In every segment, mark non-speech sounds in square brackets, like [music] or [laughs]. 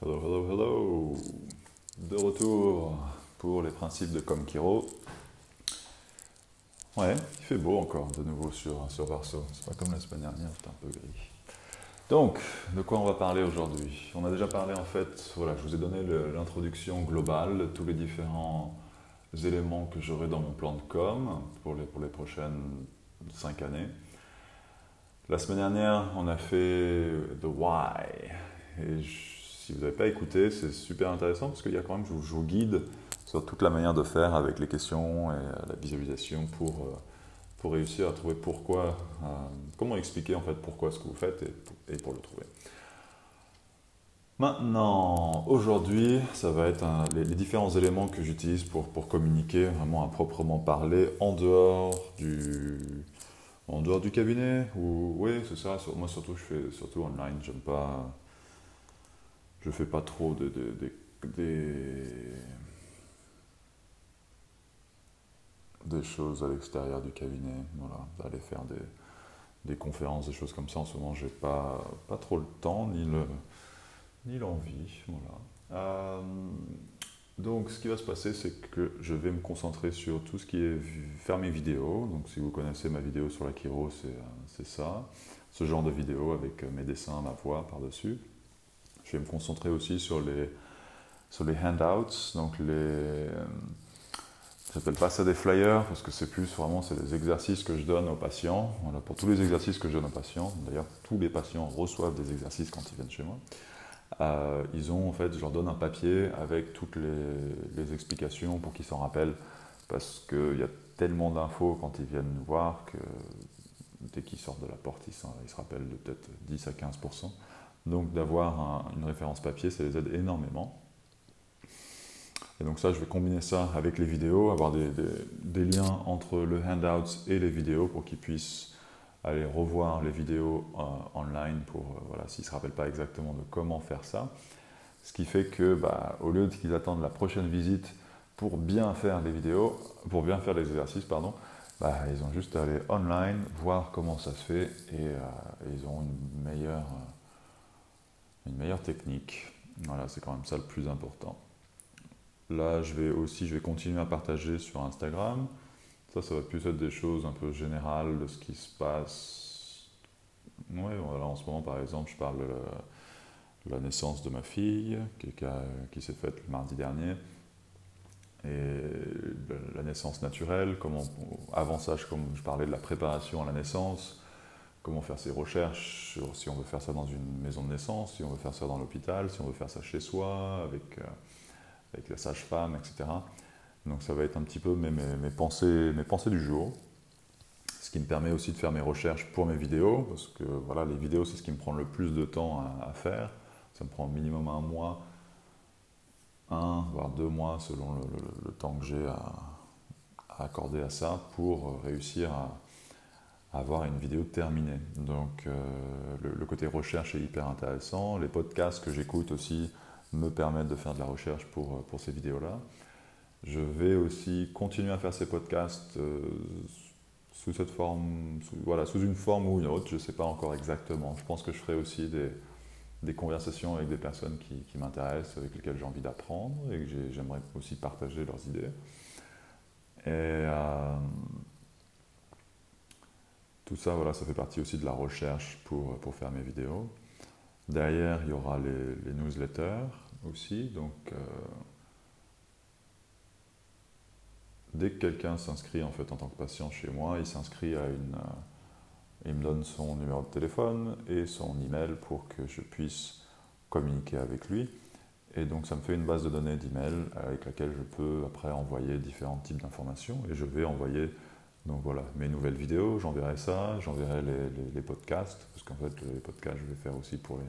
Hello, hello, hello. De retour pour les principes de Comkiro. Ouais, il fait beau encore de nouveau sur, sur Varso. C'est pas comme la semaine dernière, c'était un peu gris. Donc, de quoi on va parler aujourd'hui? On a déjà parlé en fait, voilà, je vous ai donné l'introduction globale de tous les différents éléments que j'aurai dans mon plan de com pour les, pour les prochaines cinq années. La semaine dernière, on a fait The Why. Et je, si vous n'avez pas écouté, c'est super intéressant parce qu'il y a quand même, je vous, guide sur toute la manière de faire avec les questions et la visualisation pour, euh, pour réussir à trouver pourquoi, euh, comment expliquer en fait pourquoi ce que vous faites et, pour le trouver. Maintenant, aujourd'hui, ça va être les, différents éléments que j'utilise pour, pour communiquer vraiment à proprement parler en dehors du, en dehors du cabinet. Ou, oui, c'est ça. Moi, surtout, je fais surtout online. J'aime pas je fais pas trop de, des choses à l'extérieur du cabinet, voilà, d'aller faire des, conférences, des choses comme ça. En ce moment, j'ai pas, pas trop le temps ni le ni l'envie, voilà. Euh, donc, ce qui va se passer, c'est que je vais me concentrer sur tout ce qui est faire mes vidéos. Donc, si vous connaissez ma vidéo sur la Kiro, c'est ça. Ce genre de vidéo avec mes dessins, ma voix par-dessus. Je vais me concentrer aussi sur les, sur les handouts, donc les. Euh, j'appelle pas ça des flyers parce que c'est plus vraiment c'est des exercices que je donne aux patients. Pour tous les exercices que je donne aux patients, d'ailleurs tous les patients reçoivent des exercices quand ils viennent chez moi. Euh, ils ont en fait, je leur donne un papier avec toutes les, les explications pour qu'ils s'en rappellent parce qu'il y a tellement d'infos quand ils viennent nous voir que dès qu'ils sortent de la porte, ils se rappellent de peut-être 10 à 15 donc d'avoir une référence papier, ça les aide énormément. Et donc ça, je vais combiner ça avec les vidéos, avoir des, liens entre le handout et les vidéos pour qu'ils puissent aller revoir les vidéos euh, online pour, euh, voilà, s'ils ne se rappellent pas exactement de comment faire ça. Ce qui fait que, bah, au lieu qu'ils attendent la prochaine visite pour bien faire les vidéos, pour bien faire les exercices, pardon, bah, ils ont juste à aller online, voir comment ça se fait et, euh, ils ont une meilleure une meilleure technique. Voilà, c'est quand même ça le plus important. Là, je vais aussi, je vais continuer à partager sur Instagram. Ça, ça va plus être des choses un peu générales de ce qui se passe. Oui, voilà, en ce moment, par exemple, je parle de la, naissance de ma fille, qui, qui s'est faite le mardi dernier. Et la naissance naturelle, comment, avant ça, je parlais de la préparation à la naissance, comment faire ses recherches si on veut faire ça dans une maison de naissance, si on veut faire ça dans l'hôpital, si on veut faire ça chez soi, avec, euh, avec la sage-femme, etc. Donc ça va être un petit peu mes, mes, pensées, mes pensées du jour. Ce qui me permet aussi de faire mes recherches pour mes vidéos, parce que voilà, les vidéos, c'est ce qui me prend le plus de temps à, faire. Ça me prend au minimum un mois, un, voire deux mois, selon le, temps que j'ai à, à accorder à ça, pour réussir à, avoir une vidéo terminée. Donc euh, le, côté recherche est hyper intéressant. Les podcasts que j'écoute aussi me permettent de faire de la recherche pour, euh, pour ces vidéos-là. Je vais aussi continuer à faire ces podcasts euh, sous cette forme, voilà, sous une forme ou une autre, je ne sais pas encore exactement. Je pense que je ferai aussi des, des conversations avec des personnes qui, qui m'intéressent, avec lesquelles j'ai envie d'apprendre et que j'aimerais aussi partager leurs idées. Et tout ça, voilà, ça fait partie aussi de la recherche pour, pour faire mes vidéos. Derrière, il y aura les, newsletters aussi. Donc, euh, dès que quelqu'un s'inscrit en fait en tant que patient chez moi, il s'inscrit à une, euh, il me donne son numéro de téléphone et son email pour que je puisse communiquer avec lui. Et donc, ça me fait une base de données d'email avec laquelle je peux après envoyer différents types d'informations et je vais envoyer donc voilà, mes nouvelles vidéos, j'enverrai ça, j'enverrai les, podcasts, parce qu'en fait les podcasts je vais faire aussi pour les,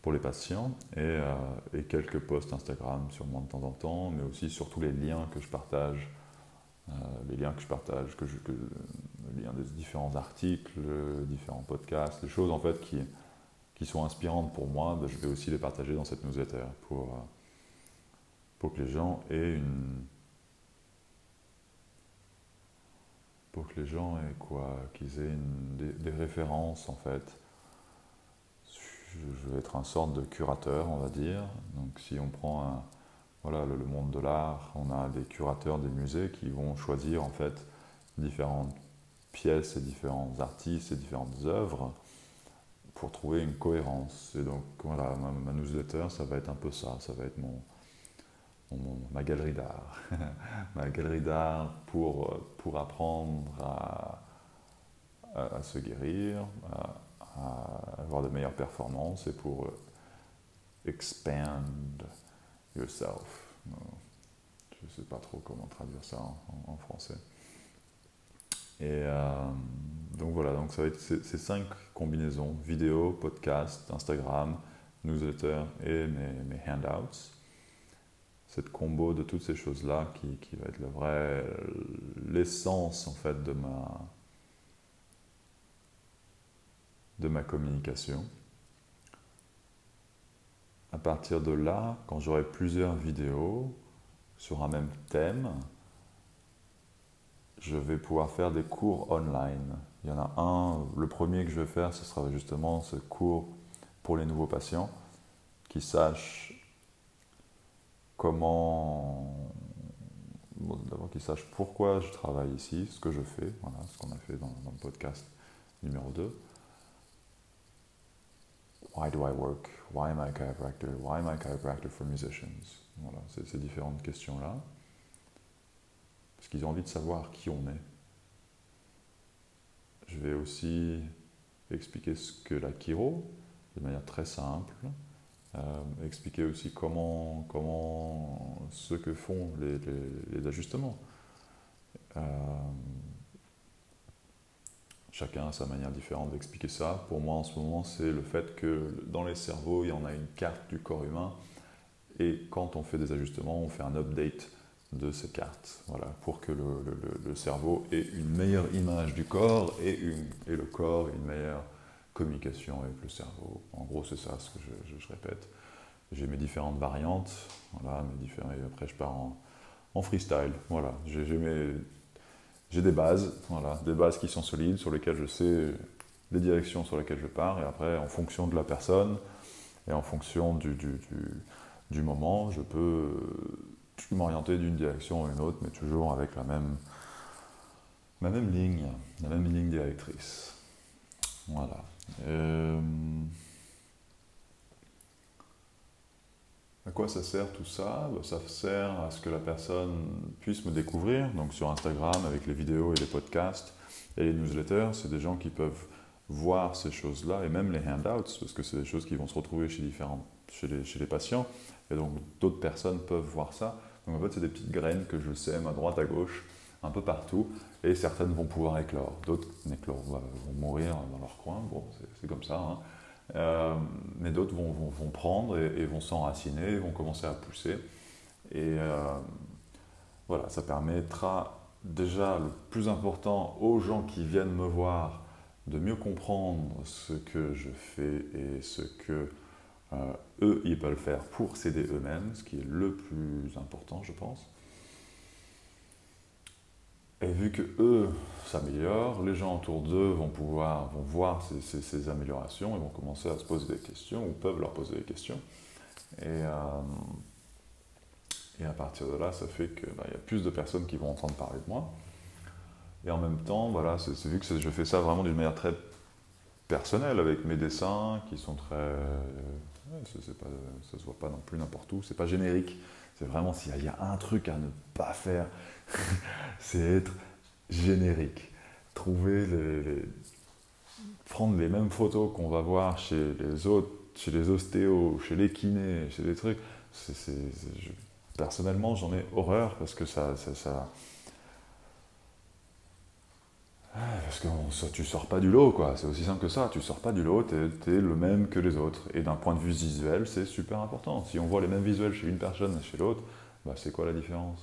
pour les patients, et, euh, quelques posts Instagram sûrement de temps en temps, mais aussi surtout les liens que je partage, euh, les liens que je partage, que, les liens des différents articles, différents podcasts, les choses en fait qui, qui sont inspirantes pour moi, ben, je vais aussi les partager dans cette newsletter pour, euh, pour que les gens aient une pour que les gens aient quoi, qu'ils aient des, références en fait. je vais être un sorte de curateur, on va dire. Donc si on prend voilà, le, monde de l'art, on a des curateurs des musées qui vont choisir en fait différentes pièces et différents artistes et différentes œuvres pour trouver une cohérence. Et donc voilà, ma, newsletter, ça va être un peu ça, ça va être mon, ma galerie d'art. [laughs] ma galerie d'art pour, pour apprendre à, à, se guérir, à, avoir de meilleures performances et pour euh, expand yourself. Je ne sais pas trop comment traduire ça en, français. Et euh, donc voilà, donc ça va être ces, cinq combinaisons, vidéo, podcast, Instagram, newsletter et mes, mes handouts cette combo de toutes ces choses-là qui, qui, va être le vrai, l'essence en fait de ma, de ma communication. À partir de là, quand j'aurai plusieurs vidéos sur un même thème, je vais pouvoir faire des cours online. Il y en a un, le premier que je vais faire, ce sera justement ce cours pour les nouveaux patients qui sachent comment. D'abord qu'ils sachent pourquoi je travaille ici, ce que je fais, voilà, ce qu'on a fait dans, le podcast numéro 2. Why do I work? Why am I a chiropractor? Why am I a chiropractor for musicians? Voilà, c'est ces différentes questions-là. Parce qu'ils ont envie de savoir qui on est. Je vais aussi expliquer ce que la chiro, de manière très simple, euh, expliquer aussi comment, comment ce que font les, les, ajustements. Euh, chacun a sa manière différente d'expliquer ça. Pour moi, en ce moment, c'est le fait que dans les cerveaux, il y en a une carte du corps humain. Et quand on fait des ajustements, on fait un update de ces cartes, voilà, pour que le, le, cerveau ait une meilleure image du corps et, une, et le corps une meilleure communication avec le cerveau. En gros, c'est ça ce que je, répète. J'ai mes différentes variantes, voilà, mes différents, après je pars en, freestyle. Voilà, j'ai des bases, voilà, des bases qui sont solides, sur lesquelles je sais les directions sur lesquelles je pars, et après, en fonction de la personne et en fonction du, du, du, moment, je peux m'orienter d'une direction à une autre, mais toujours avec la même, la même ligne, la même ligne directrice. Voilà. Euh, à quoi ça sert tout ça? Bah, Ça sert à ce que la personne puisse me découvrir. Donc sur Instagram, avec les vidéos et les podcasts et les newsletters, c'est des gens qui peuvent voir ces choses-là et même les handouts, parce que c'est des choses qui vont se retrouver chez, différents, chez, les, chez les patients. Et donc d'autres personnes peuvent voir ça. Donc en fait, c'est des petites graines que je sème à droite, à gauche, un peu partout, et certaines vont pouvoir éclore, d'autres vont mourir dans leur coin, bon, c'est comme ça, hein. euh, mais d'autres vont, vont, prendre et, vont s'enraciner, vont commencer à pousser, et euh, voilà, ça permettra déjà le plus important aux gens qui viennent me voir de mieux comprendre ce que je fais et ce que euh, eux, ils peuvent faire pour s'aider eux-mêmes, ce qui est le plus important, je pense. Et vu que eux s'améliorent, les gens autour d'eux vont pouvoir vont voir ces, améliorations et vont commencer à se poser des questions ou peuvent leur poser des questions. Et, euh, et à partir de là, ça fait qu'il bah, y a plus de personnes qui vont entendre parler de moi. Et en même temps, voilà, c'est vu que je fais ça vraiment d'une manière très personnelle, avec mes dessins qui sont très. Ouais, ça ne se voit pas non plus n'importe où, c'est pas générique. C'est vraiment s'il y, a un truc à ne pas faire, [laughs] c'est être générique. Trouver les, prendre les mêmes photos qu'on va voir chez les autres, chez les ostéos, chez les kinés, chez les trucs. personnellement, j'en ai horreur parce que ça, ça parce que ça, tu sors pas du lot, quoi. C'est aussi simple que ça. Tu sors pas du lot, tu es, le même que les autres. Et d'un point de vue visuel, c'est super important. Si on voit les mêmes visuels chez une personne et chez l'autre, bah, c'est quoi la différence?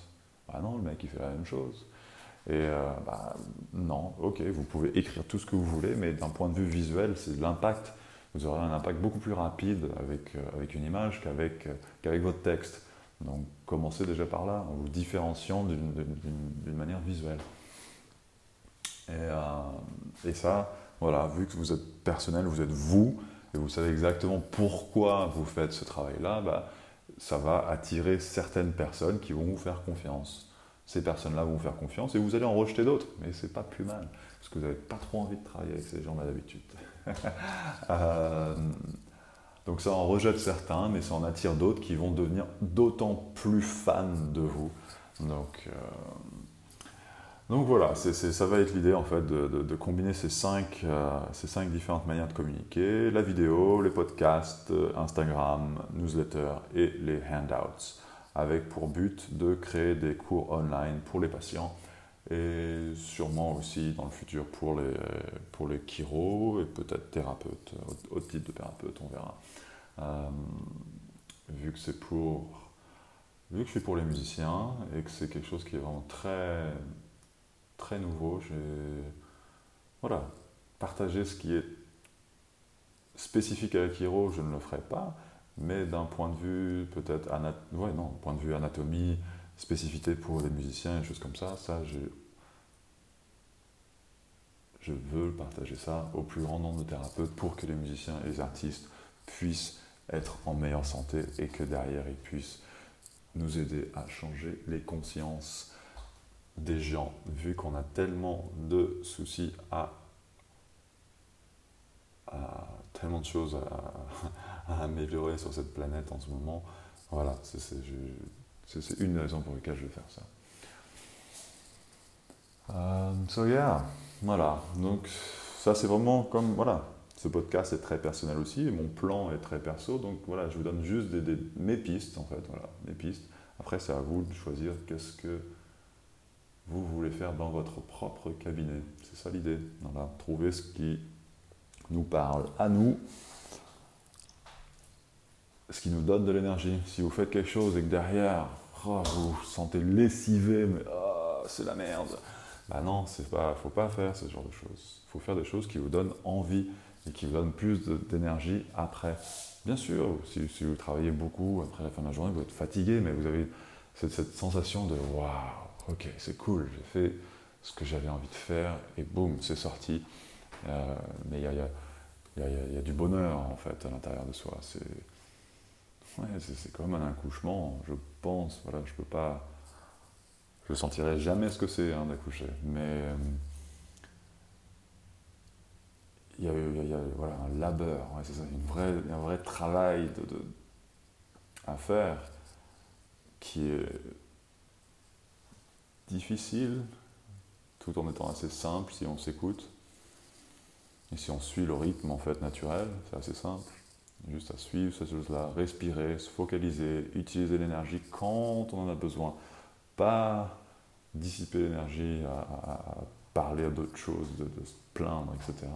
Ah non, le mec, il fait la même chose. Et euh, bah, non, ok, vous pouvez écrire tout ce que vous voulez, mais d'un point de vue visuel, c'est l'impact. Vous aurez un impact beaucoup plus rapide avec, euh, avec une image qu'avec euh, votre texte. Donc commencez déjà par là, en vous différenciant d'une manière visuelle. Et, euh, et, ça, voilà, vu que vous êtes personnel, vous êtes vous, et vous savez exactement pourquoi vous faites ce travail-là, bah, ça va attirer certaines personnes qui vont vous faire confiance. Ces personnes-là vont vous faire confiance et vous allez en rejeter d'autres, mais c'est pas plus mal, parce que vous n'avez pas trop envie de travailler avec ces gens-là d'habitude. [laughs] Euh, donc ça en rejette certains, mais ça en attire d'autres qui vont devenir d'autant plus fans de vous. Donc, euh, donc voilà, ça va être l'idée en fait de, combiner ces cinq, euh, ces cinq différentes manières de communiquer, la vidéo, les podcasts, Instagram, newsletter et les handouts, avec pour but de créer des cours online pour les patients et sûrement aussi dans le futur pour les, pour les chiro et peut-être thérapeutes, autre type de thérapeute, on verra. Euh, vu que c'est pour vu que je suis pour les musiciens et que c'est quelque chose qui est vraiment très très nouveau, j'ai voilà, partager ce qui est spécifique à l'Akiro, je ne le ferai pas, mais d'un point de vue peut-être ouais, non, point de vue anatomie, spécificité pour les musiciens et choses comme ça, ça je veux partager ça au plus grand nombre de thérapeutes pour que les musiciens et les artistes puissent être en meilleure santé et que derrière ils puissent nous aider à changer les consciences des gens, vu qu'on a tellement de soucis à, tellement de choses [laughs] à, améliorer sur cette planète en ce moment. Voilà, c'est une raison pour laquelle je vais faire ça. Euh, so yeah, voilà. Donc ça c'est vraiment comme voilà, ce podcast est très personnel aussi, mon plan est très perso, donc voilà, je vous donne juste des, mes pistes en fait, voilà, mes pistes. Après, c'est à vous de choisir qu'est-ce que vous voulez faire dans votre propre cabinet. C'est ça l'idée. Voilà, trouver ce qui nous parle à nous, ce qui nous donne de l'énergie. Si vous faites quelque chose et que derrière, oh, vous vous sentez lessivé, mais oh, c'est la merde. Ben non, c'est pas, faut pas faire ce genre de choses. Il faut faire des choses qui vous donnent envie et qui vous donnent plus d'énergie après. Bien sûr, si, si, vous travaillez beaucoup après la fin de la journée, vous êtes fatigué, mais vous avez cette, cette sensation de waouh, ok, c'est cool, j'ai fait ce que j'avais envie de faire et boum, c'est sorti. Euh, mais il y a, du bonheur en fait à l'intérieur de soi. C'est ouais, comme un accouchement, je pense. Voilà, je peux pas, je sentirai jamais ce que c'est hein, d'accoucher, mais euh, il y, a, il y a, voilà, un labeur, c'est ça, une vraie, un vrai travail à faire qui est difficile tout en étant assez simple si on s'écoute et si on suit le rythme en fait naturel, c'est assez simple. Juste à suivre ces choses-là, respirer, se focaliser, utiliser l'énergie quand on en a besoin. Pas dissiper l'énergie à, parler à d'autres choses, de, se plaindre, etc.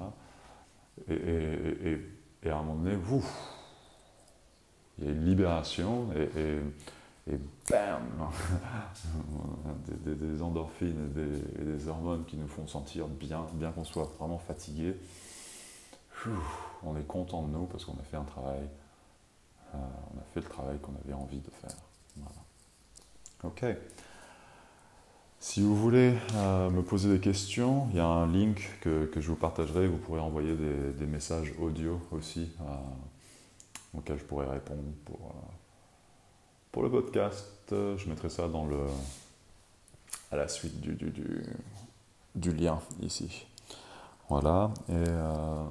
Et, à un moment donné, il y a une libération et et bam [laughs] des, endorphines et des, hormones qui nous font sentir bien, bien qu'on soit vraiment fatigué. On est content de nous parce qu'on a fait un travail, euh, on a fait le travail qu'on avait envie de faire. Ok. Si vous voulez euh, me poser des questions, il y a un link que, je vous partagerai. Vous pourrez envoyer des, messages audio aussi euh, auxquels je pourrais répondre pour, pour le podcast, je mettrai ça dans le, à la suite du, du, du, lien ici. Voilà. Et, euh,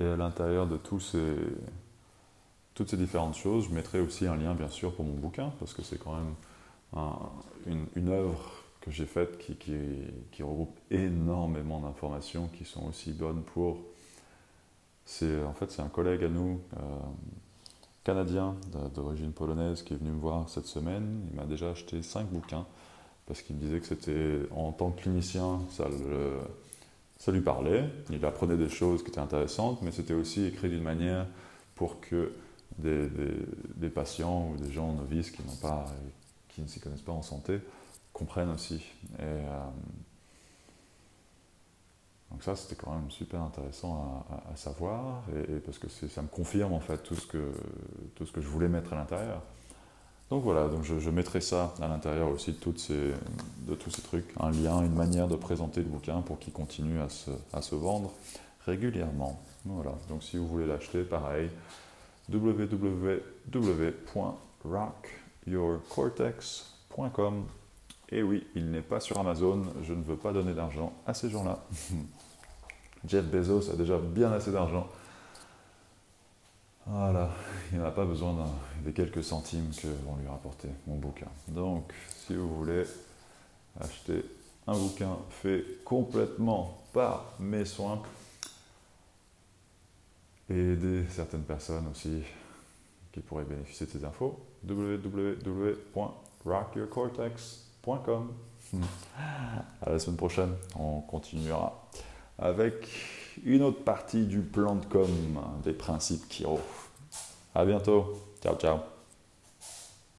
et à l'intérieur de tous ces, toutes ces différentes choses, je mettrai aussi un lien, bien sûr, pour mon bouquin, parce que c'est quand même une, une, œuvre que j'ai faite qui, qui regroupe énormément d'informations qui sont aussi bonnes pour c'est en fait c'est un collègue à nous, euh, canadien d'origine polonaise, qui est venu me voir cette semaine. Il m'a déjà acheté cinq bouquins parce qu'il me disait que c'était en tant que clinicien, ça, ça lui parlait. Il apprenait des choses qui étaient intéressantes, mais c'était aussi écrit d'une manière pour que des, des, patients ou des gens novices qui n'ont pas, qui ne s'y connaissent pas en santé comprennent aussi. Euh, donc ça, c'était quand même super intéressant à, savoir, et, parce que ça me confirme en fait tout ce, que, tout ce que je voulais mettre à l'intérieur. Donc voilà, donc je, mettrai ça à l'intérieur aussi de, toutes ces, de tous ces trucs, un lien, une manière de présenter le bouquin pour qu'il continue à se, à se vendre régulièrement. Voilà, donc si vous voulez l'acheter, pareil, www.rockyourcortex.com. Et oui, il n'est pas sur Amazon, je ne veux pas donner d'argent à ces gens-là. [laughs] Jeff Bezos a déjà bien assez d'argent. Voilà, il n'a pas besoin des quelques centimes que vont lui rapporter mon bouquin. Donc, si vous voulez acheter un bouquin fait complètement par mes soins, et aider certaines personnes aussi qui pourraient bénéficier de ces infos. www.rockyourcortex.com [laughs] À la semaine prochaine, on continuera avec une autre partie du plan de com des principes Kiro. À bientôt. Ciao, ciao.